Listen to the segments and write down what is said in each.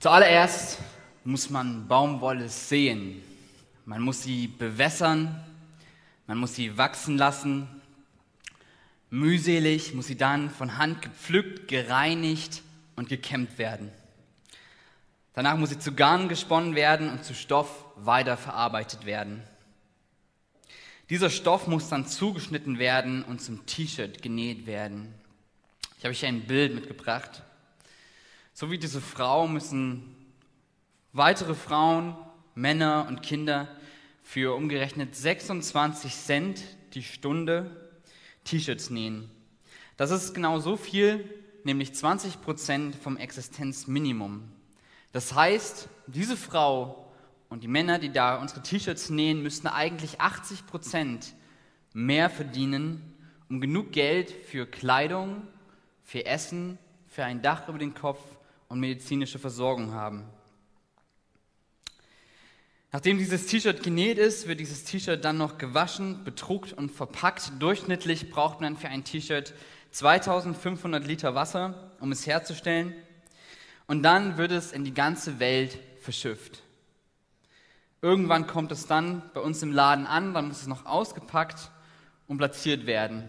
Zuallererst muss man Baumwolle säen. Man muss sie bewässern, man muss sie wachsen lassen. Mühselig muss sie dann von Hand gepflückt, gereinigt und gekämmt werden. Danach muss sie zu Garn gesponnen werden und zu Stoff weiterverarbeitet werden. Dieser Stoff muss dann zugeschnitten werden und zum T-Shirt genäht werden. Ich habe euch ein Bild mitgebracht. So wie diese Frau müssen weitere Frauen, Männer und Kinder für umgerechnet 26 Cent die Stunde T-Shirts nähen. Das ist genau so viel, nämlich 20 Prozent vom Existenzminimum. Das heißt, diese Frau und die Männer, die da unsere T-Shirts nähen, müssten eigentlich 80 Prozent mehr verdienen, um genug Geld für Kleidung, für Essen, für ein Dach über den Kopf und medizinische Versorgung haben. Nachdem dieses T-Shirt genäht ist, wird dieses T-Shirt dann noch gewaschen, bedruckt und verpackt. Durchschnittlich braucht man für ein T-Shirt 2500 Liter Wasser, um es herzustellen. Und dann wird es in die ganze Welt verschifft. Irgendwann kommt es dann bei uns im Laden an, dann muss es noch ausgepackt und platziert werden.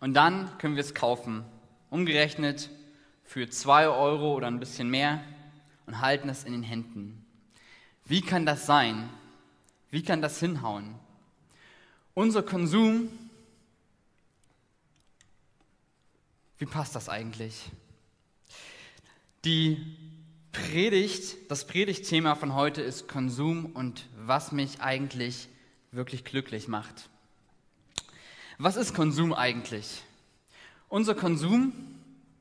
Und dann können wir es kaufen. Umgerechnet für zwei Euro oder ein bisschen mehr und halten es in den Händen. Wie kann das sein? Wie kann das hinhauen? Unser Konsum, wie passt das eigentlich? Die Predigt, das Predigtthema von heute ist Konsum und was mich eigentlich wirklich glücklich macht. Was ist Konsum eigentlich? Unser Konsum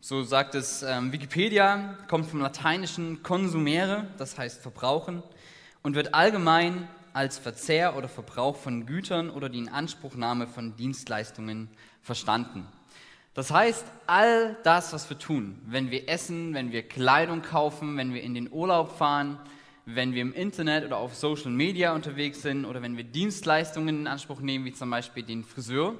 so sagt es ähm, Wikipedia, kommt vom lateinischen consumere, das heißt verbrauchen, und wird allgemein als Verzehr oder Verbrauch von Gütern oder die Inanspruchnahme von Dienstleistungen verstanden. Das heißt, all das, was wir tun, wenn wir essen, wenn wir Kleidung kaufen, wenn wir in den Urlaub fahren, wenn wir im Internet oder auf Social Media unterwegs sind oder wenn wir Dienstleistungen in Anspruch nehmen, wie zum Beispiel den Friseur,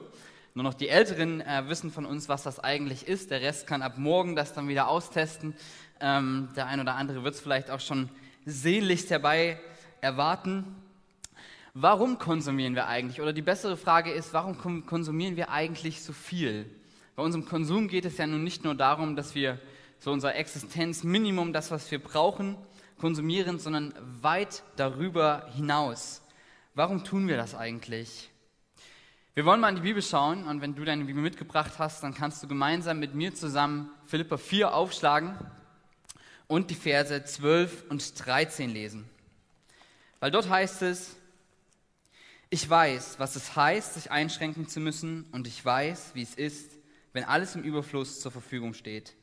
nur noch die Älteren äh, wissen von uns, was das eigentlich ist. Der Rest kann ab morgen das dann wieder austesten. Ähm, der ein oder andere wird es vielleicht auch schon sehnlichst herbei erwarten. Warum konsumieren wir eigentlich? Oder die bessere Frage ist, warum konsumieren wir eigentlich so viel? Bei unserem Konsum geht es ja nun nicht nur darum, dass wir so unser Existenzminimum, das, was wir brauchen, konsumieren, sondern weit darüber hinaus. Warum tun wir das eigentlich? Wir wollen mal in die Bibel schauen und wenn du deine Bibel mitgebracht hast, dann kannst du gemeinsam mit mir zusammen Philippa 4 aufschlagen und die Verse 12 und 13 lesen. Weil dort heißt es, ich weiß, was es heißt, sich einschränken zu müssen und ich weiß, wie es ist, wenn alles im Überfluss zur Verfügung steht.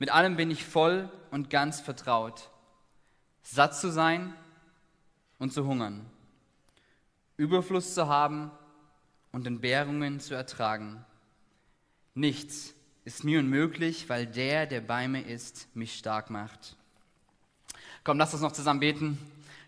Mit allem bin ich voll und ganz vertraut. Satt zu sein und zu hungern. Überfluss zu haben und Entbehrungen zu ertragen. Nichts ist mir unmöglich, weil der, der bei mir ist, mich stark macht. Komm, lass uns noch zusammen beten.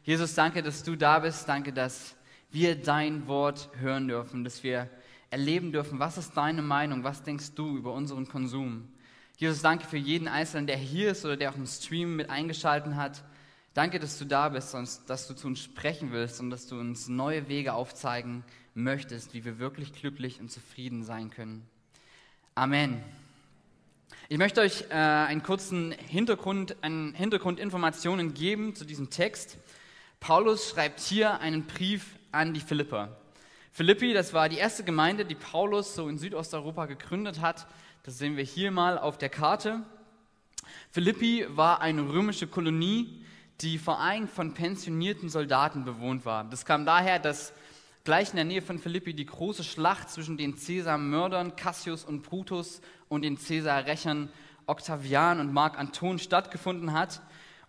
Jesus, danke, dass du da bist. Danke, dass wir dein Wort hören dürfen, dass wir erleben dürfen, was ist deine Meinung, was denkst du über unseren Konsum. Jesus, danke für jeden Einzelnen, der hier ist oder der auch im Stream mit eingeschaltet hat. Danke, dass du da bist und dass du zu uns sprechen willst und dass du uns neue Wege aufzeigen möchtest, wie wir wirklich glücklich und zufrieden sein können. Amen. Ich möchte euch äh, einen kurzen Hintergrund, einen Hintergrundinformationen geben zu diesem Text. Paulus schreibt hier einen Brief an die Philipper. Philippi, das war die erste Gemeinde, die Paulus so in Südosteuropa gegründet hat. Das sehen wir hier mal auf der Karte. Philippi war eine römische Kolonie, die vor allem von pensionierten Soldaten bewohnt war. Das kam daher, dass gleich in der Nähe von Philippi die große Schlacht zwischen den Cäsar-Mördern Cassius und Brutus und den Cäsar-Rächern Octavian und Mark Anton stattgefunden hat.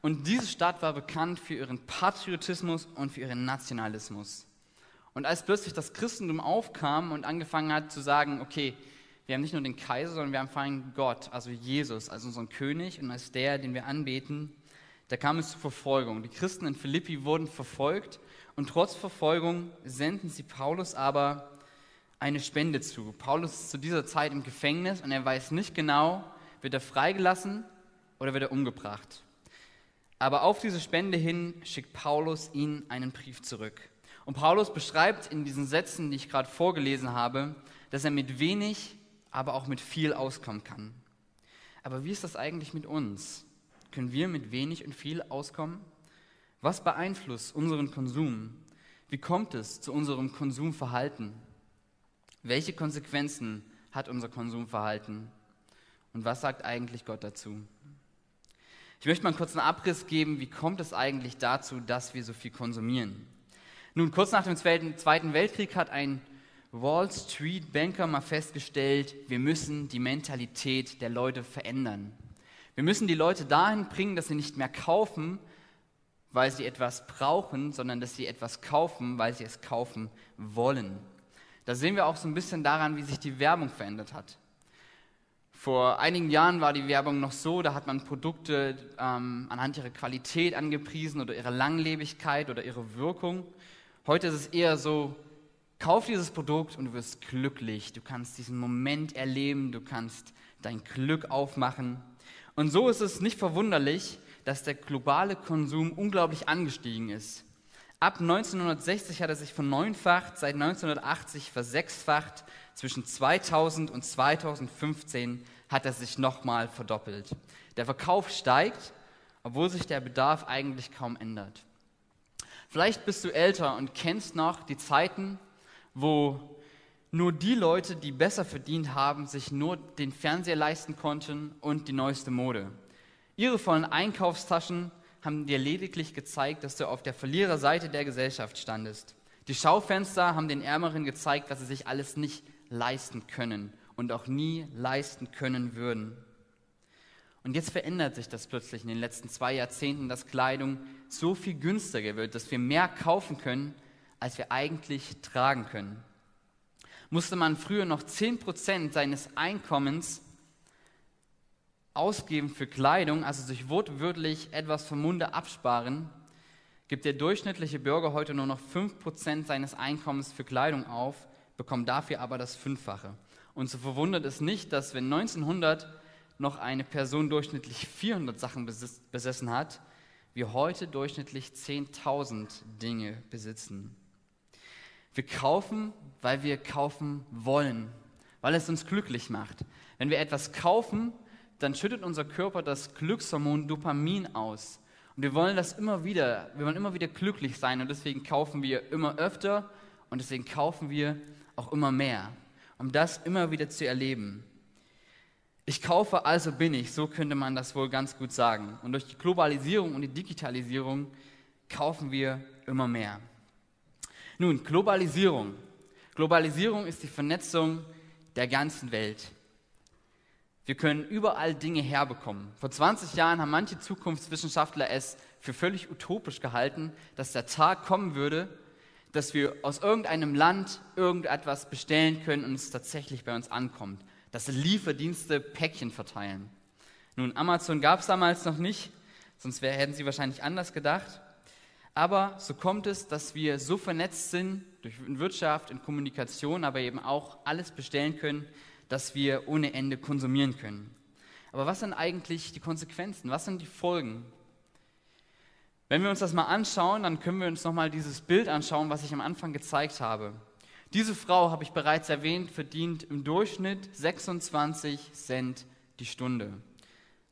Und diese Stadt war bekannt für ihren Patriotismus und für ihren Nationalismus. Und als plötzlich das Christentum aufkam und angefangen hat zu sagen, okay, wir haben nicht nur den Kaiser, sondern wir haben vor allem Gott, also Jesus, als unseren König und als der, den wir anbeten, da kam es zu Verfolgung. Die Christen in Philippi wurden verfolgt und trotz Verfolgung senden sie Paulus aber eine Spende zu. Paulus ist zu dieser Zeit im Gefängnis und er weiß nicht genau, wird er freigelassen oder wird er umgebracht. Aber auf diese Spende hin schickt Paulus ihnen einen Brief zurück. Und Paulus beschreibt in diesen Sätzen, die ich gerade vorgelesen habe, dass er mit wenig, aber auch mit viel auskommen kann. Aber wie ist das eigentlich mit uns? Können wir mit wenig und viel auskommen? Was beeinflusst unseren Konsum? Wie kommt es zu unserem Konsumverhalten? Welche Konsequenzen hat unser Konsumverhalten? Und was sagt eigentlich Gott dazu? Ich möchte mal einen kurzen Abriss geben, wie kommt es eigentlich dazu, dass wir so viel konsumieren? Nun, kurz nach dem Zweiten Weltkrieg hat ein Wall Street Banker mal festgestellt, wir müssen die Mentalität der Leute verändern. Wir müssen die Leute dahin bringen, dass sie nicht mehr kaufen, weil sie etwas brauchen, sondern dass sie etwas kaufen, weil sie es kaufen wollen. Da sehen wir auch so ein bisschen daran, wie sich die Werbung verändert hat. Vor einigen Jahren war die Werbung noch so, da hat man Produkte ähm, anhand ihrer Qualität angepriesen oder ihrer Langlebigkeit oder ihrer Wirkung. Heute ist es eher so, kauf dieses Produkt und du wirst glücklich. Du kannst diesen Moment erleben, du kannst dein Glück aufmachen. Und so ist es nicht verwunderlich, dass der globale Konsum unglaublich angestiegen ist. Ab 1960 hat er sich verneunfacht, seit 1980 versechsfacht. Zwischen 2000 und 2015 hat er sich nochmal verdoppelt. Der Verkauf steigt, obwohl sich der Bedarf eigentlich kaum ändert. Vielleicht bist du älter und kennst noch die Zeiten, wo nur die Leute, die besser verdient haben, sich nur den Fernseher leisten konnten und die neueste Mode. Ihre vollen Einkaufstaschen haben dir lediglich gezeigt, dass du auf der Verliererseite der Gesellschaft standest. Die Schaufenster haben den Ärmeren gezeigt, was sie sich alles nicht leisten können und auch nie leisten können würden. Und jetzt verändert sich das plötzlich in den letzten zwei Jahrzehnten, dass Kleidung so viel günstiger wird, dass wir mehr kaufen können, als wir eigentlich tragen können. Musste man früher noch 10% seines Einkommens ausgeben für Kleidung, also sich wortwörtlich etwas vom Munde absparen, gibt der durchschnittliche Bürger heute nur noch 5% seines Einkommens für Kleidung auf, bekommt dafür aber das Fünffache. Und so verwundert es nicht, dass wenn 1900 noch eine Person durchschnittlich 400 Sachen besessen hat, wir heute durchschnittlich 10.000 Dinge besitzen. Wir kaufen, weil wir kaufen wollen, weil es uns glücklich macht. Wenn wir etwas kaufen, dann schüttet unser Körper das Glückshormon Dopamin aus. Und wir wollen das immer wieder, wir wollen immer wieder glücklich sein und deswegen kaufen wir immer öfter und deswegen kaufen wir auch immer mehr, um das immer wieder zu erleben. Ich kaufe, also bin ich, so könnte man das wohl ganz gut sagen. Und durch die Globalisierung und die Digitalisierung kaufen wir immer mehr. Nun, Globalisierung. Globalisierung ist die Vernetzung der ganzen Welt. Wir können überall Dinge herbekommen. Vor 20 Jahren haben manche Zukunftswissenschaftler es für völlig utopisch gehalten, dass der Tag kommen würde, dass wir aus irgendeinem Land irgendetwas bestellen können und es tatsächlich bei uns ankommt. Dass Lieferdienste Päckchen verteilen. Nun, Amazon gab es damals noch nicht, sonst hätten sie wahrscheinlich anders gedacht. Aber so kommt es, dass wir so vernetzt sind durch Wirtschaft und Kommunikation, aber eben auch alles bestellen können, dass wir ohne Ende konsumieren können. Aber was sind eigentlich die Konsequenzen? Was sind die Folgen? Wenn wir uns das mal anschauen, dann können wir uns nochmal dieses Bild anschauen, was ich am Anfang gezeigt habe. Diese Frau, habe ich bereits erwähnt, verdient im Durchschnitt 26 Cent die Stunde.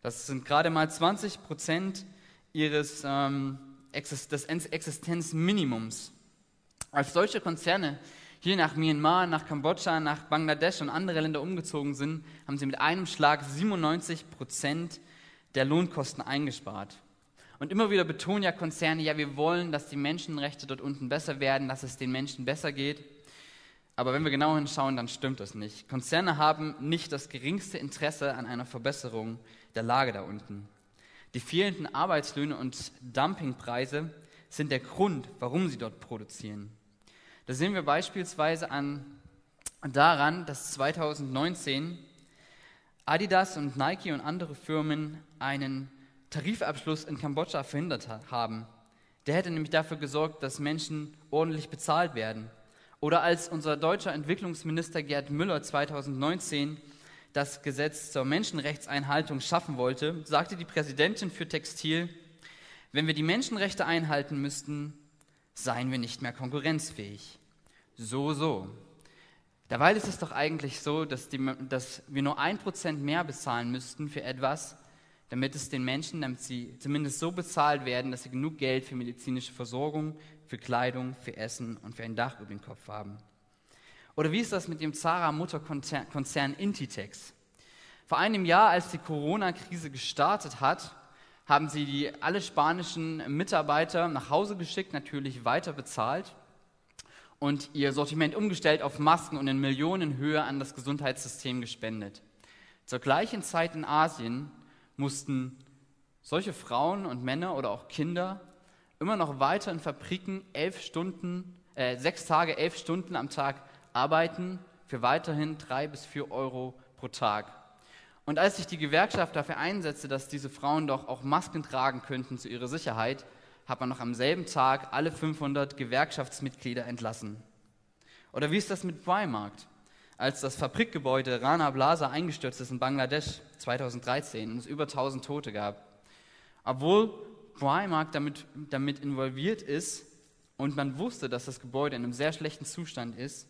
Das sind gerade mal 20 Prozent ihres ähm, des Existenzminimums. Als solche Konzerne hier nach Myanmar, nach Kambodscha, nach Bangladesch und andere Länder umgezogen sind, haben sie mit einem Schlag 97 Prozent der Lohnkosten eingespart. Und immer wieder betonen ja Konzerne, ja, wir wollen, dass die Menschenrechte dort unten besser werden, dass es den Menschen besser geht. Aber wenn wir genau hinschauen, dann stimmt das nicht. Konzerne haben nicht das geringste Interesse an einer Verbesserung der Lage da unten. Die fehlenden Arbeitslöhne und Dumpingpreise sind der Grund, warum sie dort produzieren. Das sehen wir beispielsweise an, daran, dass 2019 Adidas und Nike und andere Firmen einen Tarifabschluss in Kambodscha verhindert haben. Der hätte nämlich dafür gesorgt, dass Menschen ordentlich bezahlt werden. Oder als unser deutscher Entwicklungsminister Gerd Müller 2019 das Gesetz zur Menschenrechtseinhaltung schaffen wollte, sagte die Präsidentin für Textil, wenn wir die Menschenrechte einhalten müssten, seien wir nicht mehr konkurrenzfähig. So, so. Dabei ist es doch eigentlich so, dass, die, dass wir nur ein Prozent mehr bezahlen müssten für etwas, damit es den Menschen, damit sie zumindest so bezahlt werden, dass sie genug Geld für medizinische Versorgung, für Kleidung, für Essen und für ein Dach über dem Kopf haben. Oder wie ist das mit dem Zara-Mutterkonzern Intitex? Vor einem Jahr, als die Corona-Krise gestartet hat, haben sie die, alle spanischen Mitarbeiter nach Hause geschickt, natürlich weiter bezahlt und ihr Sortiment umgestellt auf Masken und in Millionenhöhe an das Gesundheitssystem gespendet. Zur gleichen Zeit in Asien mussten solche Frauen und Männer oder auch Kinder immer noch weiter in Fabriken elf Stunden, äh, sechs Tage, elf Stunden am Tag arbeiten für weiterhin drei bis vier Euro pro Tag. Und als sich die Gewerkschaft dafür einsetzte, dass diese Frauen doch auch Masken tragen könnten zu ihrer Sicherheit, hat man noch am selben Tag alle 500 Gewerkschaftsmitglieder entlassen. Oder wie ist das mit Primark? Als das Fabrikgebäude Rana Plaza eingestürzt ist in Bangladesch 2013 und es über 1000 Tote gab. Obwohl Primark damit, damit involviert ist und man wusste, dass das Gebäude in einem sehr schlechten Zustand ist,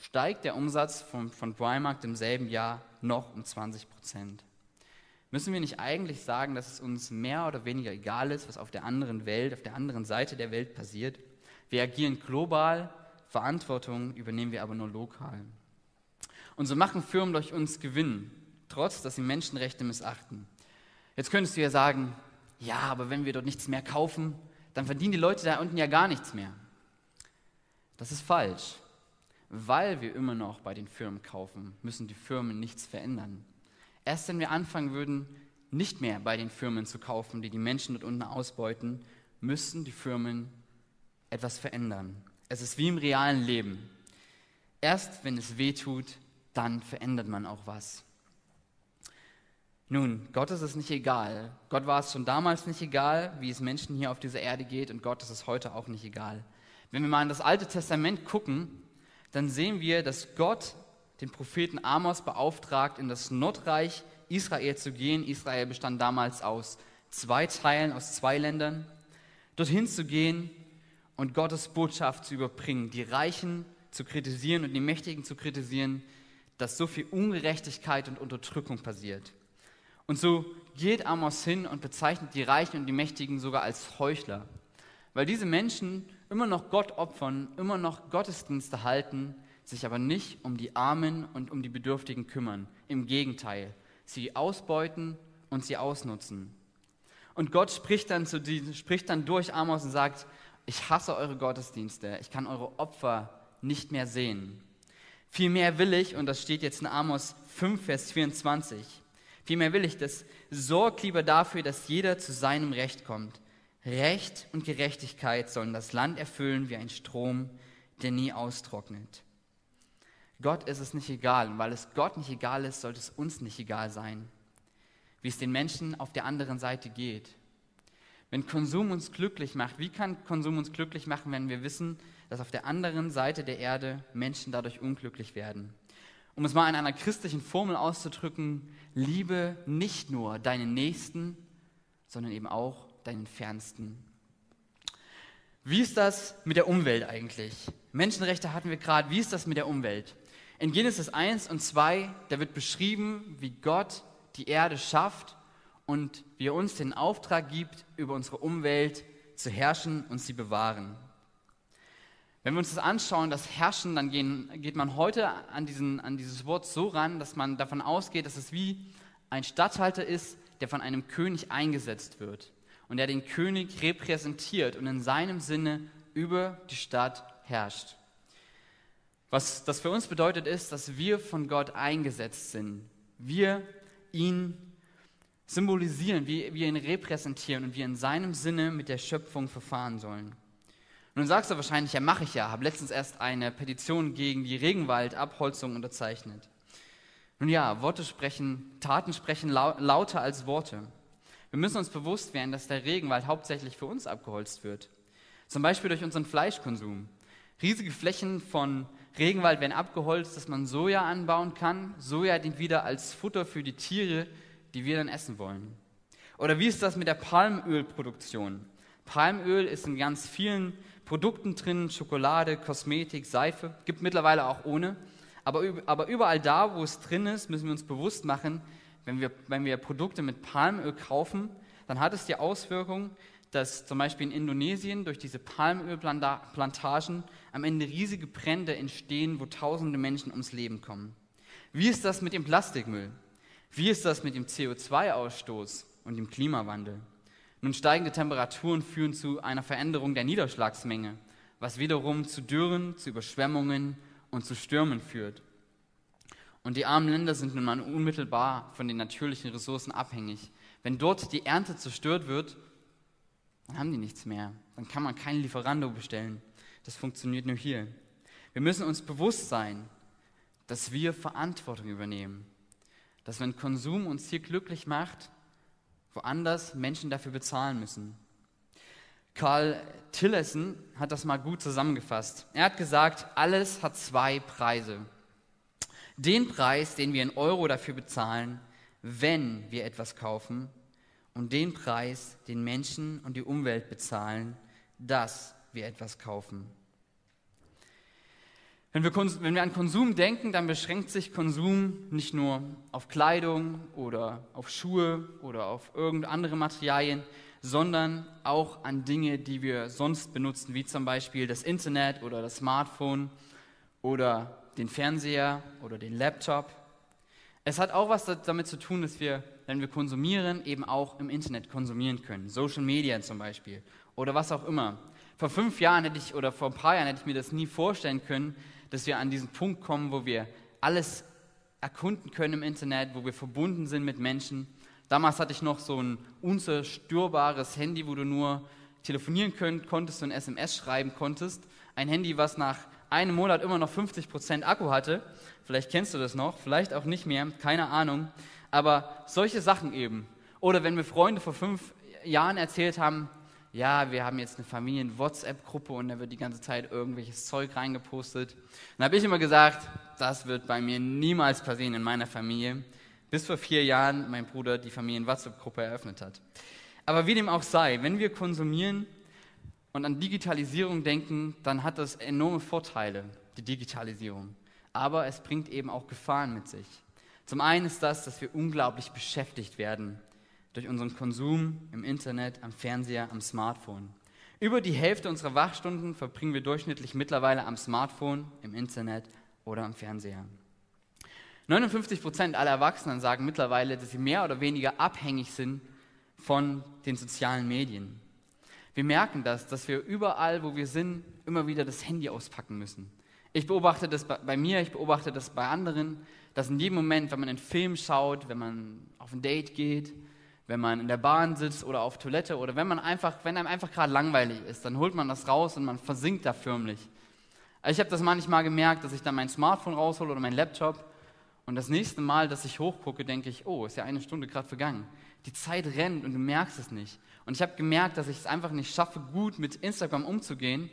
steigt der Umsatz von, von Primark im selben Jahr noch um 20 Prozent. Müssen wir nicht eigentlich sagen, dass es uns mehr oder weniger egal ist, was auf der anderen Welt, auf der anderen Seite der Welt passiert? Wir agieren global, Verantwortung übernehmen wir aber nur lokal. Und so machen Firmen durch uns Gewinn, trotz dass sie Menschenrechte missachten. Jetzt könntest du ja sagen, ja, aber wenn wir dort nichts mehr kaufen, dann verdienen die Leute da unten ja gar nichts mehr. Das ist falsch. Weil wir immer noch bei den Firmen kaufen, müssen die Firmen nichts verändern. Erst wenn wir anfangen würden, nicht mehr bei den Firmen zu kaufen, die die Menschen dort unten ausbeuten, müssten die Firmen etwas verändern. Es ist wie im realen Leben. Erst wenn es weh tut, dann verändert man auch was. Nun, Gott ist es nicht egal. Gott war es schon damals nicht egal, wie es Menschen hier auf dieser Erde geht, und Gott ist es heute auch nicht egal. Wenn wir mal in das Alte Testament gucken, dann sehen wir, dass Gott den Propheten Amos beauftragt, in das Nordreich Israel zu gehen. Israel bestand damals aus zwei Teilen, aus zwei Ländern. Dorthin zu gehen und Gottes Botschaft zu überbringen, die Reichen zu kritisieren und die Mächtigen zu kritisieren, dass so viel Ungerechtigkeit und Unterdrückung passiert. Und so geht Amos hin und bezeichnet die Reichen und die Mächtigen sogar als Heuchler, weil diese Menschen immer noch Gott opfern, immer noch Gottesdienste halten, sich aber nicht um die Armen und um die Bedürftigen kümmern. Im Gegenteil, sie ausbeuten und sie ausnutzen. Und Gott spricht dann, zu die, spricht dann durch Amos und sagt, ich hasse eure Gottesdienste, ich kann eure Opfer nicht mehr sehen. Vielmehr will ich, und das steht jetzt in Amos 5, Vers 24, vielmehr will ich, dass sorgt lieber dafür, dass jeder zu seinem Recht kommt. Recht und Gerechtigkeit sollen das Land erfüllen wie ein Strom, der nie austrocknet. Gott ist es nicht egal. Und weil es Gott nicht egal ist, sollte es uns nicht egal sein, wie es den Menschen auf der anderen Seite geht. Wenn Konsum uns glücklich macht, wie kann Konsum uns glücklich machen, wenn wir wissen, dass auf der anderen Seite der Erde Menschen dadurch unglücklich werden? Um es mal in einer christlichen Formel auszudrücken, liebe nicht nur deinen Nächsten, sondern eben auch deinen Fernsten. Wie ist das mit der Umwelt eigentlich? Menschenrechte hatten wir gerade. Wie ist das mit der Umwelt? In Genesis 1 und 2, da wird beschrieben, wie Gott die Erde schafft und wie er uns den Auftrag gibt, über unsere Umwelt zu herrschen und sie bewahren. Wenn wir uns das anschauen, das Herrschen, dann gehen, geht man heute an, diesen, an dieses Wort so ran, dass man davon ausgeht, dass es wie ein Statthalter ist, der von einem König eingesetzt wird und der den König repräsentiert und in seinem Sinne über die Stadt herrscht. Was das für uns bedeutet ist, dass wir von Gott eingesetzt sind. Wir ihn symbolisieren, wir, wir ihn repräsentieren und wir in seinem Sinne mit der Schöpfung verfahren sollen. Dann sagst du wahrscheinlich, ja, mache ich ja, habe letztens erst eine Petition gegen die Regenwaldabholzung unterzeichnet. Nun ja, Worte sprechen, Taten sprechen lauter als Worte. Wir müssen uns bewusst werden, dass der Regenwald hauptsächlich für uns abgeholzt wird. Zum Beispiel durch unseren Fleischkonsum. Riesige Flächen von Regenwald werden abgeholzt, dass man Soja anbauen kann. Soja dient wieder als Futter für die Tiere, die wir dann essen wollen. Oder wie ist das mit der Palmölproduktion? Palmöl ist in ganz vielen Produkten drin, Schokolade, Kosmetik, Seife, gibt mittlerweile auch ohne. Aber, aber überall da, wo es drin ist, müssen wir uns bewusst machen, wenn wir, wenn wir Produkte mit Palmöl kaufen, dann hat es die Auswirkung, dass zum Beispiel in Indonesien durch diese Palmölplantagen am Ende riesige Brände entstehen, wo tausende Menschen ums Leben kommen. Wie ist das mit dem Plastikmüll? Wie ist das mit dem CO2-Ausstoß und dem Klimawandel? Nun, steigende Temperaturen führen zu einer Veränderung der Niederschlagsmenge, was wiederum zu Dürren, zu Überschwemmungen und zu Stürmen führt. Und die armen Länder sind nun mal unmittelbar von den natürlichen Ressourcen abhängig. Wenn dort die Ernte zerstört wird, dann haben die nichts mehr. Dann kann man kein Lieferando bestellen. Das funktioniert nur hier. Wir müssen uns bewusst sein, dass wir Verantwortung übernehmen. Dass wenn Konsum uns hier glücklich macht, woanders Menschen dafür bezahlen müssen. Karl Tillessen hat das mal gut zusammengefasst. Er hat gesagt, alles hat zwei Preise. Den Preis, den wir in Euro dafür bezahlen, wenn wir etwas kaufen, und den Preis, den Menschen und die Umwelt bezahlen, dass wir etwas kaufen. Wenn wir, wenn wir, an Konsum denken, dann beschränkt sich Konsum nicht nur auf Kleidung oder auf Schuhe oder auf irgendeine andere Materialien, sondern auch an Dinge, die wir sonst benutzen, wie zum Beispiel das Internet oder das Smartphone oder den Fernseher oder den Laptop. Es hat auch was damit zu tun, dass wir, wenn wir konsumieren, eben auch im Internet konsumieren können. Social Media zum Beispiel oder was auch immer. Vor fünf Jahren hätte ich oder vor ein paar Jahren hätte ich mir das nie vorstellen können, dass wir an diesen Punkt kommen, wo wir alles erkunden können im Internet, wo wir verbunden sind mit Menschen. Damals hatte ich noch so ein unzerstörbares Handy, wo du nur telefonieren können, konntest und SMS schreiben konntest. Ein Handy, was nach einem Monat immer noch 50% Akku hatte. Vielleicht kennst du das noch, vielleicht auch nicht mehr, keine Ahnung. Aber solche Sachen eben. Oder wenn mir Freunde vor fünf Jahren erzählt haben, ja, wir haben jetzt eine Familien-WhatsApp-Gruppe und da wird die ganze Zeit irgendwelches Zeug reingepostet. Dann habe ich immer gesagt, das wird bei mir niemals passieren in meiner Familie. Bis vor vier Jahren mein Bruder die Familien-WhatsApp-Gruppe eröffnet hat. Aber wie dem auch sei, wenn wir konsumieren und an Digitalisierung denken, dann hat das enorme Vorteile, die Digitalisierung. Aber es bringt eben auch Gefahren mit sich. Zum einen ist das, dass wir unglaublich beschäftigt werden durch unseren Konsum im Internet, am Fernseher, am Smartphone. Über die Hälfte unserer Wachstunden verbringen wir durchschnittlich mittlerweile am Smartphone, im Internet oder am Fernseher. 59 Prozent aller Erwachsenen sagen mittlerweile, dass sie mehr oder weniger abhängig sind von den sozialen Medien. Wir merken das, dass wir überall, wo wir sind, immer wieder das Handy auspacken müssen. Ich beobachte das bei mir, ich beobachte das bei anderen, dass in jedem Moment, wenn man einen Film schaut, wenn man auf ein Date geht, wenn man in der Bahn sitzt oder auf Toilette oder wenn man einfach, wenn einem einfach gerade langweilig ist, dann holt man das raus und man versinkt da förmlich. Also ich habe das manchmal gemerkt, dass ich dann mein Smartphone raushole oder mein Laptop und das nächste Mal, dass ich hochgucke, denke ich, oh, ist ja eine Stunde gerade vergangen. Die Zeit rennt und du merkst es nicht. Und ich habe gemerkt, dass ich es einfach nicht schaffe, gut mit Instagram umzugehen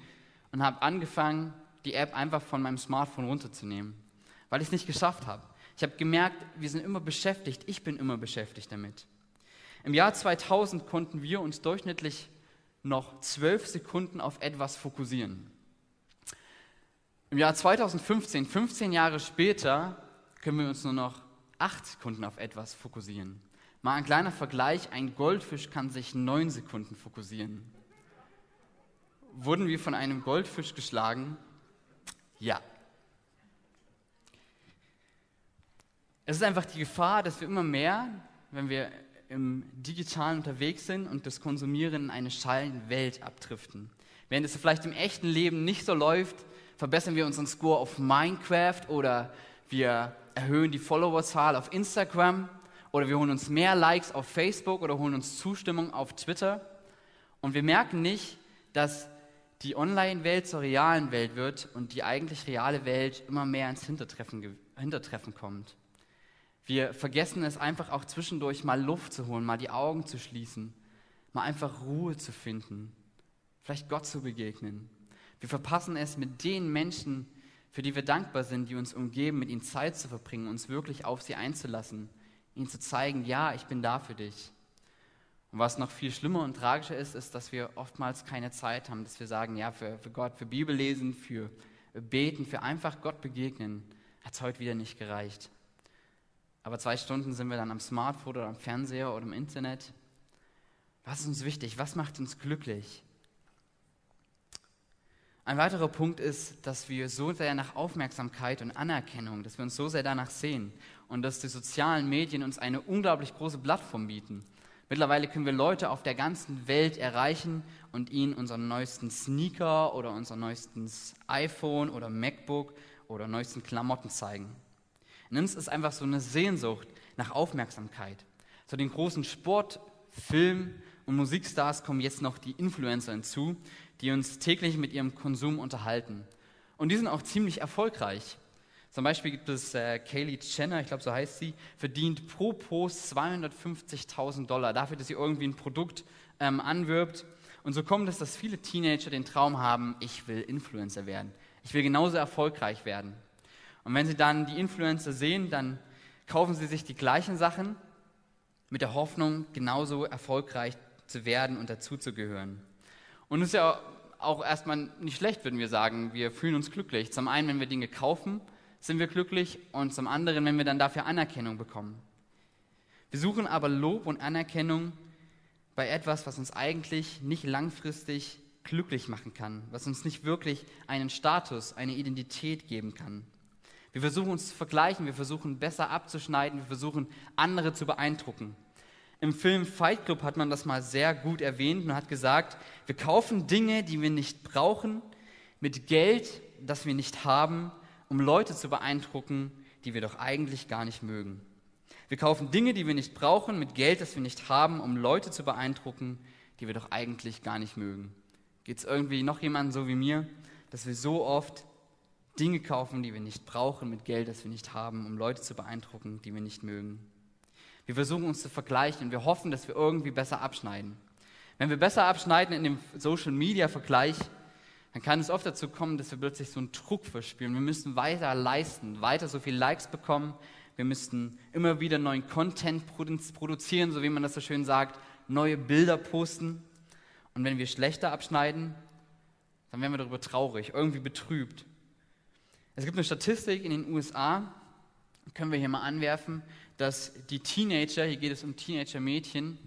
und habe angefangen, die App einfach von meinem Smartphone runterzunehmen, weil ich es nicht geschafft habe. Ich habe gemerkt, wir sind immer beschäftigt, ich bin immer beschäftigt damit. Im Jahr 2000 konnten wir uns durchschnittlich noch zwölf Sekunden auf etwas fokussieren. Im Jahr 2015, 15 Jahre später, können wir uns nur noch acht Sekunden auf etwas fokussieren. Mal ein kleiner Vergleich, ein Goldfisch kann sich neun Sekunden fokussieren. Wurden wir von einem Goldfisch geschlagen? Ja. Es ist einfach die Gefahr, dass wir immer mehr, wenn wir im Digitalen unterwegs sind und das Konsumieren in eine schallende Welt abdriften. Während es vielleicht im echten Leben nicht so läuft, verbessern wir unseren Score auf Minecraft oder wir erhöhen die Followerzahl auf Instagram oder wir holen uns mehr Likes auf Facebook oder holen uns Zustimmung auf Twitter. Und wir merken nicht, dass die Online-Welt zur realen Welt wird und die eigentlich reale Welt immer mehr ins Hintertreffen, Hintertreffen kommt. Wir vergessen es einfach auch zwischendurch mal Luft zu holen, mal die Augen zu schließen, mal einfach Ruhe zu finden, vielleicht Gott zu begegnen. Wir verpassen es mit den Menschen, für die wir dankbar sind, die uns umgeben, mit ihnen Zeit zu verbringen, uns wirklich auf sie einzulassen, ihnen zu zeigen, ja, ich bin da für dich. Und was noch viel schlimmer und tragischer ist, ist, dass wir oftmals keine Zeit haben, dass wir sagen, ja, für, für Gott, für Bibel lesen, für Beten, für einfach Gott begegnen, hat es heute wieder nicht gereicht. Aber zwei Stunden sind wir dann am Smartphone oder am Fernseher oder im Internet. Was ist uns wichtig? Was macht uns glücklich? Ein weiterer Punkt ist, dass wir so sehr nach Aufmerksamkeit und Anerkennung, dass wir uns so sehr danach sehen und dass die sozialen Medien uns eine unglaublich große Plattform bieten. Mittlerweile können wir Leute auf der ganzen Welt erreichen und ihnen unseren neuesten Sneaker oder unser neuestes iPhone oder MacBook oder neuesten Klamotten zeigen. In uns ist einfach so eine Sehnsucht nach Aufmerksamkeit. Zu den großen Sport, Film und Musikstars kommen jetzt noch die Influencer hinzu, die uns täglich mit ihrem Konsum unterhalten. Und die sind auch ziemlich erfolgreich. Zum Beispiel gibt es äh, Kaylee Jenner, ich glaube so heißt sie, verdient pro Post 250.000 Dollar dafür, dass sie irgendwie ein Produkt ähm, anwirbt. Und so kommt es, dass viele Teenager den Traum haben, ich will Influencer werden. Ich will genauso erfolgreich werden. Und wenn sie dann die Influencer sehen, dann kaufen sie sich die gleichen Sachen mit der Hoffnung, genauso erfolgreich zu werden und dazuzugehören. Und es ist ja auch erstmal nicht schlecht, würden wir sagen. Wir fühlen uns glücklich. Zum einen, wenn wir Dinge kaufen, sind wir glücklich und zum anderen, wenn wir dann dafür Anerkennung bekommen. Wir suchen aber Lob und Anerkennung bei etwas, was uns eigentlich nicht langfristig glücklich machen kann, was uns nicht wirklich einen Status, eine Identität geben kann. Wir versuchen uns zu vergleichen, wir versuchen besser abzuschneiden, wir versuchen andere zu beeindrucken. Im Film Fight Club hat man das mal sehr gut erwähnt und hat gesagt, wir kaufen Dinge, die wir nicht brauchen, mit Geld, das wir nicht haben, um Leute zu beeindrucken, die wir doch eigentlich gar nicht mögen. Wir kaufen Dinge, die wir nicht brauchen, mit Geld, das wir nicht haben, um Leute zu beeindrucken, die wir doch eigentlich gar nicht mögen. Geht es irgendwie noch jemandem so wie mir, dass wir so oft Dinge kaufen, die wir nicht brauchen, mit Geld, das wir nicht haben, um Leute zu beeindrucken, die wir nicht mögen. Wir versuchen uns zu vergleichen und wir hoffen, dass wir irgendwie besser abschneiden. Wenn wir besser abschneiden in dem Social-Media-Vergleich, dann kann es oft dazu kommen, dass wir plötzlich so einen Druck verspüren. Wir müssen weiter leisten, weiter so viele Likes bekommen. Wir müssten immer wieder neuen Content produzieren, so wie man das so schön sagt, neue Bilder posten. Und wenn wir schlechter abschneiden, dann werden wir darüber traurig, irgendwie betrübt. Es gibt eine Statistik in den USA, können wir hier mal anwerfen, dass die Teenager, hier geht es um Teenager-Mädchen,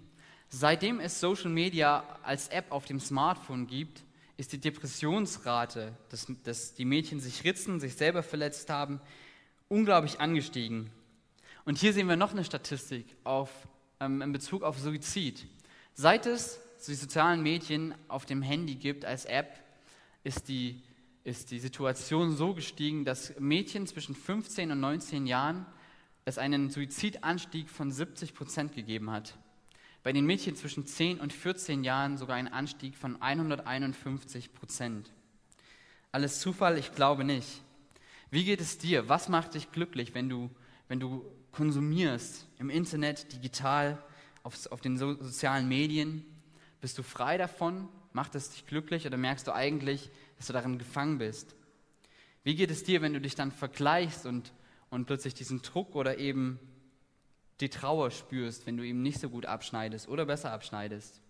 seitdem es Social Media als App auf dem Smartphone gibt, ist die Depressionsrate, dass, dass die Mädchen sich ritzen, sich selber verletzt haben, unglaublich angestiegen. Und hier sehen wir noch eine Statistik auf, ähm, in Bezug auf Suizid. Seit es die sozialen Medien auf dem Handy gibt als App, ist die ist die Situation so gestiegen, dass Mädchen zwischen 15 und 19 Jahren es einen Suizidanstieg von 70 Prozent gegeben hat. Bei den Mädchen zwischen 10 und 14 Jahren sogar einen Anstieg von 151 Prozent. Alles Zufall? Ich glaube nicht. Wie geht es dir? Was macht dich glücklich, wenn du, wenn du konsumierst im Internet, digital, auf, auf den so, sozialen Medien? Bist du frei davon? Macht es dich glücklich oder merkst du eigentlich, dass du darin gefangen bist? Wie geht es dir, wenn du dich dann vergleichst und, und plötzlich diesen Druck oder eben die Trauer spürst, wenn du eben nicht so gut abschneidest oder besser abschneidest?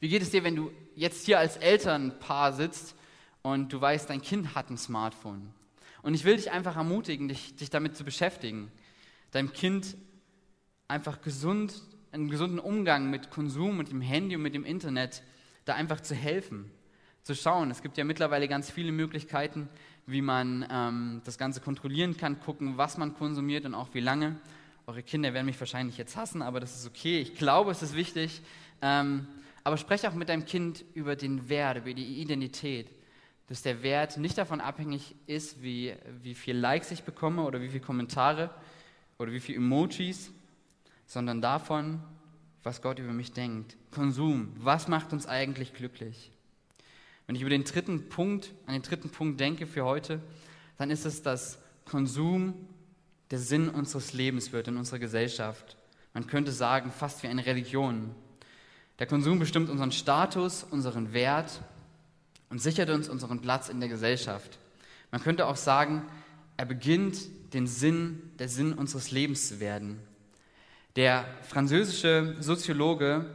Wie geht es dir, wenn du jetzt hier als Elternpaar sitzt und du weißt, dein Kind hat ein Smartphone? Und ich will dich einfach ermutigen, dich, dich damit zu beschäftigen, deinem Kind einfach gesund, einen gesunden Umgang mit Konsum, mit dem Handy und mit dem Internet, da einfach zu helfen zu schauen. Es gibt ja mittlerweile ganz viele Möglichkeiten, wie man ähm, das Ganze kontrollieren kann, gucken, was man konsumiert und auch wie lange. Eure Kinder werden mich wahrscheinlich jetzt hassen, aber das ist okay. Ich glaube, es ist wichtig. Ähm, aber spreche auch mit deinem Kind über den Wert, über die Identität. Dass der Wert nicht davon abhängig ist, wie, wie viel Likes ich bekomme oder wie viele Kommentare oder wie viele Emojis, sondern davon, was Gott über mich denkt. Konsum, was macht uns eigentlich glücklich? Wenn ich über den dritten Punkt, an den dritten Punkt denke für heute, dann ist es, dass Konsum der Sinn unseres Lebens wird in unserer Gesellschaft. Man könnte sagen, fast wie eine Religion. Der Konsum bestimmt unseren Status, unseren Wert und sichert uns unseren Platz in der Gesellschaft. Man könnte auch sagen, er beginnt den Sinn, der Sinn unseres Lebens zu werden. Der französische Soziologe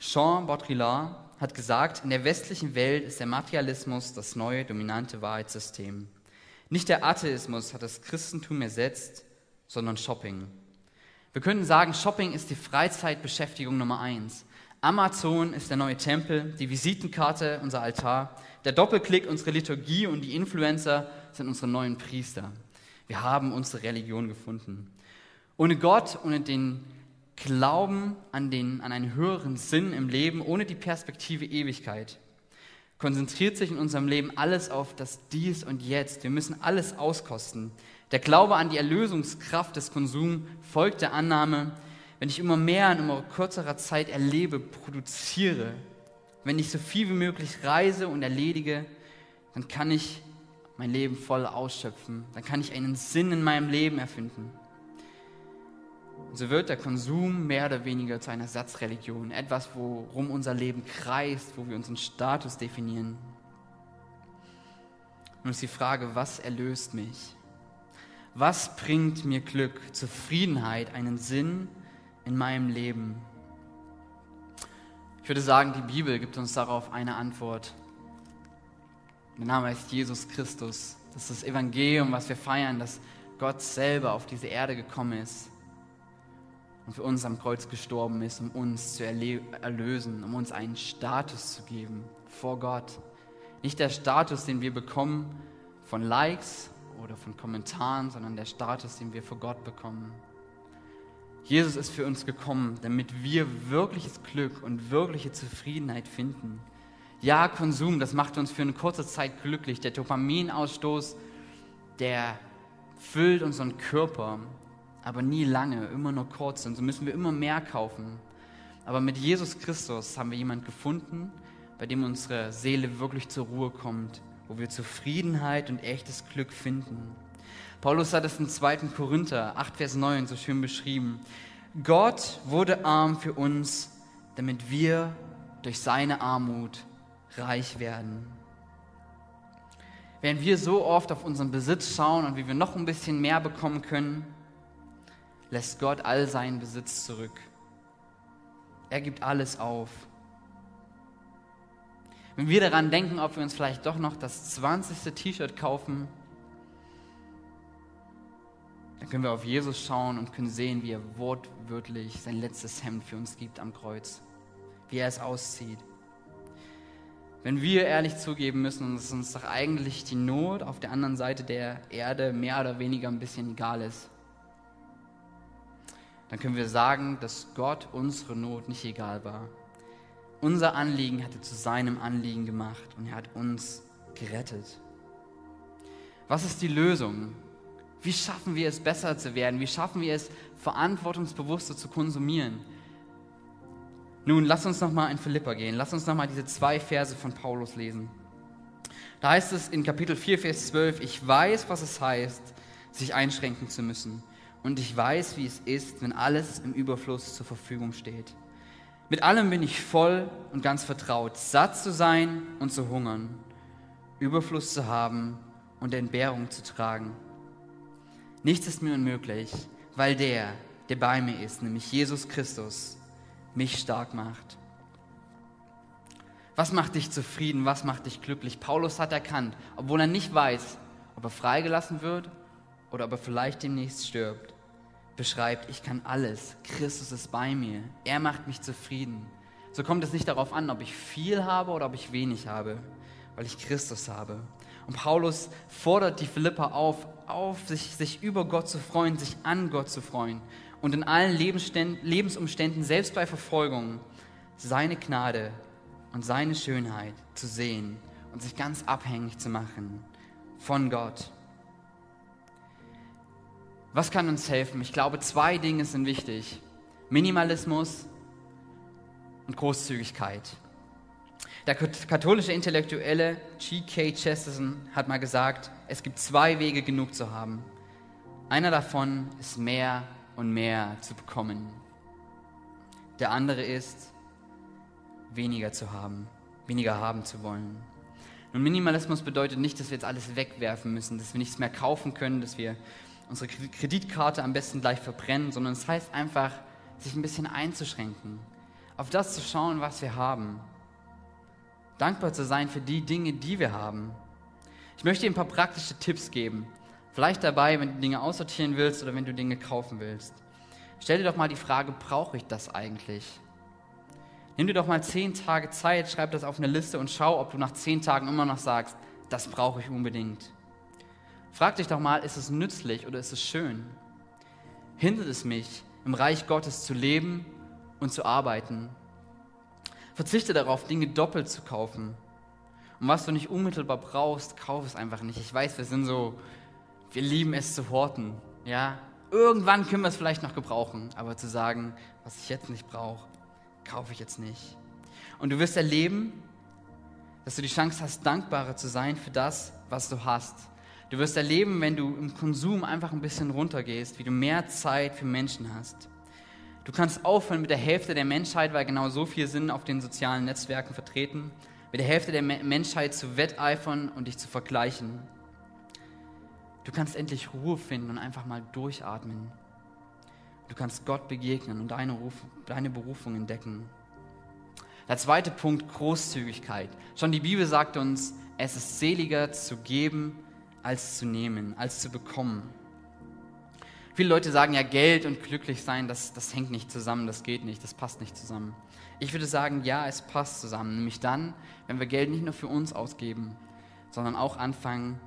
Jean Baudrillard hat gesagt, in der westlichen Welt ist der Materialismus das neue dominante Wahrheitssystem. Nicht der Atheismus hat das Christentum ersetzt, sondern Shopping. Wir können sagen, Shopping ist die Freizeitbeschäftigung Nummer eins. Amazon ist der neue Tempel, die Visitenkarte unser Altar, der Doppelklick unsere Liturgie und die Influencer sind unsere neuen Priester. Wir haben unsere Religion gefunden. Ohne Gott, ohne den Glauben an, den, an einen höheren Sinn im Leben, ohne die Perspektive Ewigkeit, konzentriert sich in unserem Leben alles auf das Dies und Jetzt. Wir müssen alles auskosten. Der Glaube an die Erlösungskraft des Konsums folgt der Annahme, wenn ich immer mehr in immer kürzerer Zeit erlebe, produziere, wenn ich so viel wie möglich reise und erledige, dann kann ich mein Leben voll ausschöpfen, dann kann ich einen Sinn in meinem Leben erfinden. So wird der Konsum mehr oder weniger zu einer Satzreligion, etwas, worum unser Leben kreist, wo wir unseren Status definieren. Nun ist die Frage, was erlöst mich? Was bringt mir Glück, Zufriedenheit, einen Sinn in meinem Leben? Ich würde sagen, die Bibel gibt uns darauf eine Antwort. Der Name ist Jesus Christus. Das ist das Evangelium, was wir feiern, dass Gott selber auf diese Erde gekommen ist und für uns am Kreuz gestorben ist, um uns zu erlösen, um uns einen Status zu geben vor Gott. Nicht der Status, den wir bekommen von Likes oder von Kommentaren, sondern der Status, den wir vor Gott bekommen. Jesus ist für uns gekommen, damit wir wirkliches Glück und wirkliche Zufriedenheit finden. Ja, Konsum, das macht uns für eine kurze Zeit glücklich. Der Dopaminausstoß, der füllt unseren Körper, aber nie lange, immer nur kurz. Und so müssen wir immer mehr kaufen. Aber mit Jesus Christus haben wir jemanden gefunden, bei dem unsere Seele wirklich zur Ruhe kommt, wo wir Zufriedenheit und echtes Glück finden. Paulus hat es in 2. Korinther 8, Vers 9 so schön beschrieben. Gott wurde arm für uns, damit wir durch seine Armut reich werden. Während wir so oft auf unseren Besitz schauen und wie wir noch ein bisschen mehr bekommen können, lässt Gott all seinen Besitz zurück. Er gibt alles auf. Wenn wir daran denken, ob wir uns vielleicht doch noch das 20. T-Shirt kaufen, dann können wir auf Jesus schauen und können sehen, wie er wortwörtlich sein letztes Hemd für uns gibt am Kreuz, wie er es auszieht. Wenn wir ehrlich zugeben müssen, dass uns doch eigentlich die Not auf der anderen Seite der Erde mehr oder weniger ein bisschen egal ist, dann können wir sagen, dass Gott unsere Not nicht egal war. Unser Anliegen hat er zu seinem Anliegen gemacht und er hat uns gerettet. Was ist die Lösung? Wie schaffen wir es, besser zu werden? Wie schaffen wir es, verantwortungsbewusster zu konsumieren? Nun, lass uns nochmal in Philippa gehen. Lass uns nochmal diese zwei Verse von Paulus lesen. Da heißt es in Kapitel 4, Vers 12, ich weiß, was es heißt, sich einschränken zu müssen. Und ich weiß, wie es ist, wenn alles im Überfluss zur Verfügung steht. Mit allem bin ich voll und ganz vertraut, satt zu sein und zu hungern, Überfluss zu haben und Entbehrung zu tragen. Nichts ist mir unmöglich, weil der, der bei mir ist, nämlich Jesus Christus, mich stark macht. Was macht dich zufrieden? Was macht dich glücklich? Paulus hat erkannt, obwohl er nicht weiß, ob er freigelassen wird oder ob er vielleicht demnächst stirbt, beschreibt, ich kann alles. Christus ist bei mir. Er macht mich zufrieden. So kommt es nicht darauf an, ob ich viel habe oder ob ich wenig habe, weil ich Christus habe. Und Paulus fordert die Philippa auf, auf sich, sich über Gott zu freuen, sich an Gott zu freuen und in allen Lebensumständen, selbst bei Verfolgung, seine Gnade und seine Schönheit zu sehen und sich ganz abhängig zu machen von Gott. Was kann uns helfen? Ich glaube, zwei Dinge sind wichtig. Minimalismus und Großzügigkeit. Der katholische Intellektuelle G.K. Chesterton hat mal gesagt, es gibt zwei Wege, genug zu haben. Einer davon ist mehr und mehr zu bekommen. Der andere ist, weniger zu haben, weniger haben zu wollen. Nun, Minimalismus bedeutet nicht, dass wir jetzt alles wegwerfen müssen, dass wir nichts mehr kaufen können, dass wir unsere Kreditkarte am besten gleich verbrennen, sondern es heißt einfach, sich ein bisschen einzuschränken, auf das zu schauen, was wir haben. Dankbar zu sein für die Dinge, die wir haben. Ich möchte dir ein paar praktische Tipps geben. Vielleicht dabei, wenn du Dinge aussortieren willst oder wenn du Dinge kaufen willst. Stell dir doch mal die Frage, brauche ich das eigentlich? Nimm dir doch mal zehn Tage Zeit, schreib das auf eine Liste und schau, ob du nach zehn Tagen immer noch sagst, das brauche ich unbedingt. Frag dich doch mal, ist es nützlich oder ist es schön? Hindert es mich, im Reich Gottes zu leben und zu arbeiten? Verzichte darauf, Dinge doppelt zu kaufen. Und was du nicht unmittelbar brauchst, kauf es einfach nicht. Ich weiß, wir sind so, wir lieben es zu horten. Ja, irgendwann können wir es vielleicht noch gebrauchen, aber zu sagen, was ich jetzt nicht brauche, kaufe ich jetzt nicht. Und du wirst erleben, dass du die Chance hast, dankbarer zu sein für das, was du hast. Du wirst erleben, wenn du im Konsum einfach ein bisschen runtergehst, wie du mehr Zeit für Menschen hast. Du kannst aufhören mit der Hälfte der Menschheit, weil genau so viel sind auf den sozialen Netzwerken vertreten, mit der Hälfte der Menschheit zu wetteifern und dich zu vergleichen. Du kannst endlich Ruhe finden und einfach mal durchatmen. Du kannst Gott begegnen und deine, Ruf, deine Berufung entdecken. Der zweite Punkt, Großzügigkeit. Schon die Bibel sagt uns, es ist seliger zu geben als zu nehmen, als zu bekommen. Viele Leute sagen ja, Geld und glücklich sein, das, das hängt nicht zusammen, das geht nicht, das passt nicht zusammen. Ich würde sagen, ja, es passt zusammen. Nämlich dann, wenn wir Geld nicht nur für uns ausgeben, sondern auch anfangen,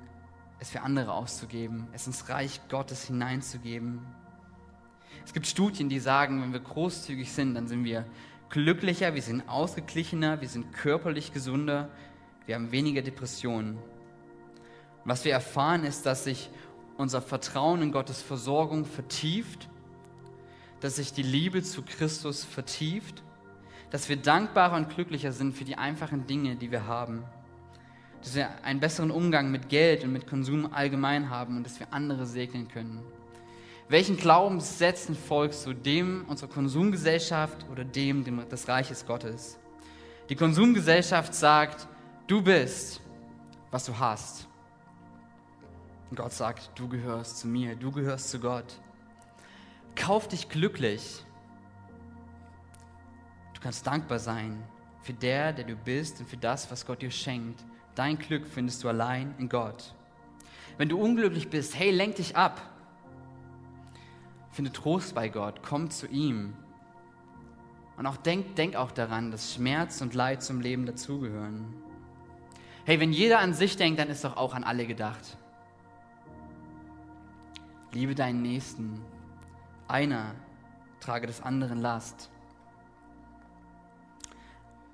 es für andere auszugeben, es ins Reich Gottes hineinzugeben. Es gibt Studien, die sagen, wenn wir großzügig sind, dann sind wir glücklicher, wir sind ausgeglichener, wir sind körperlich gesunder, wir haben weniger Depressionen. Was wir erfahren ist, dass sich unser Vertrauen in Gottes Versorgung vertieft, dass sich die Liebe zu Christus vertieft, dass wir dankbarer und glücklicher sind für die einfachen Dinge, die wir haben, dass wir einen besseren Umgang mit Geld und mit Konsum allgemein haben und dass wir andere segnen können. Welchen Glaubenssätzen folgst du? Dem unserer Konsumgesellschaft oder dem, dem des Reiches Gottes? Die Konsumgesellschaft sagt, du bist, was du hast. Und Gott sagt, du gehörst zu mir, du gehörst zu Gott. Kauf dich glücklich. Du kannst dankbar sein für der, der du bist und für das, was Gott dir schenkt. Dein Glück findest du allein in Gott. Wenn du unglücklich bist, hey, lenk dich ab. Finde Trost bei Gott, komm zu ihm. Und auch denk, denk auch daran, dass Schmerz und Leid zum Leben dazugehören. Hey, wenn jeder an sich denkt, dann ist doch auch an alle gedacht. Liebe deinen Nächsten. Einer trage des anderen Last.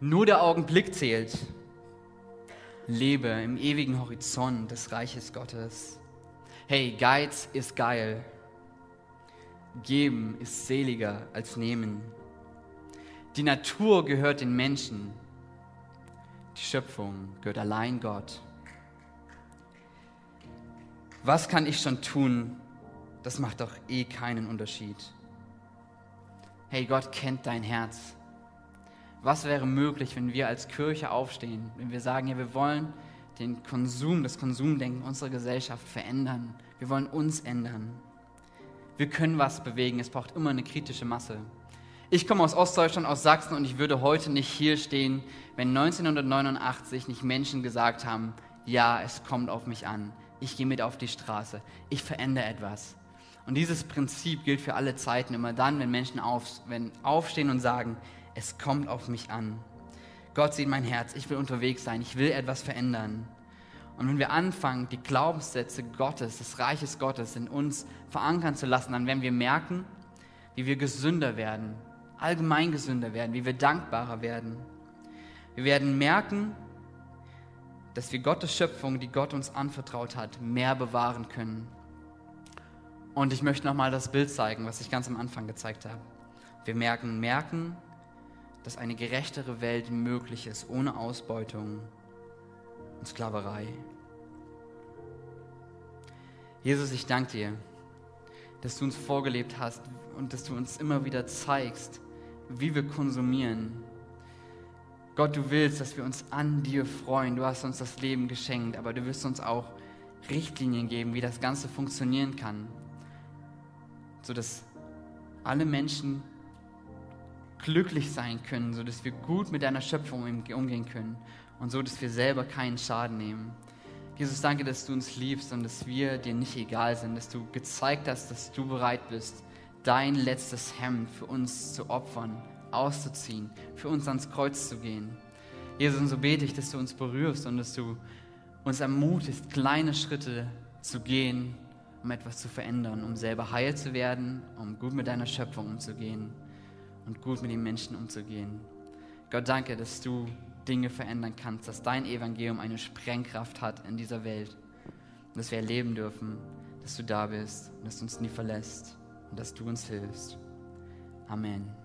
Nur der Augenblick zählt. Lebe im ewigen Horizont des Reiches Gottes. Hey, Geiz ist geil. Geben ist seliger als nehmen. Die Natur gehört den Menschen. Die Schöpfung gehört allein Gott. Was kann ich schon tun? Das macht doch eh keinen Unterschied. Hey, Gott kennt dein Herz. Was wäre möglich, wenn wir als Kirche aufstehen, wenn wir sagen, ja, wir wollen den Konsum, das Konsumdenken unserer Gesellschaft verändern. Wir wollen uns ändern. Wir können was bewegen. Es braucht immer eine kritische Masse. Ich komme aus Ostdeutschland, aus Sachsen und ich würde heute nicht hier stehen, wenn 1989 nicht Menschen gesagt haben, ja, es kommt auf mich an. Ich gehe mit auf die Straße. Ich verändere etwas. Und dieses Prinzip gilt für alle Zeiten, immer dann, wenn Menschen auf, wenn aufstehen und sagen, es kommt auf mich an. Gott sieht mein Herz, ich will unterwegs sein, ich will etwas verändern. Und wenn wir anfangen, die Glaubenssätze Gottes, des Reiches Gottes in uns verankern zu lassen, dann werden wir merken, wie wir gesünder werden, allgemein gesünder werden, wie wir dankbarer werden. Wir werden merken, dass wir Gottes Schöpfung, die Gott uns anvertraut hat, mehr bewahren können. Und ich möchte nochmal das Bild zeigen, was ich ganz am Anfang gezeigt habe. Wir merken, merken, dass eine gerechtere Welt möglich ist, ohne Ausbeutung und Sklaverei. Jesus, ich danke dir, dass du uns vorgelebt hast und dass du uns immer wieder zeigst, wie wir konsumieren. Gott, du willst, dass wir uns an dir freuen. Du hast uns das Leben geschenkt, aber du wirst uns auch Richtlinien geben, wie das Ganze funktionieren kann, sodass alle Menschen glücklich sein können, sodass wir gut mit deiner Schöpfung umgehen können und so, dass wir selber keinen Schaden nehmen. Jesus, danke, dass du uns liebst und dass wir dir nicht egal sind, dass du gezeigt hast, dass du bereit bist, dein letztes Hemd für uns zu opfern, auszuziehen, für uns ans Kreuz zu gehen. Jesus, und so bete ich, dass du uns berührst und dass du uns ermutigst, kleine Schritte zu gehen, um etwas zu verändern, um selber heil zu werden, um gut mit deiner Schöpfung umzugehen und gut mit den Menschen umzugehen. Gott, danke, dass du Dinge verändern kannst, dass dein Evangelium eine Sprengkraft hat in dieser Welt. Und dass wir erleben dürfen, dass du da bist und dass du uns nie verlässt und dass du uns hilfst. Amen.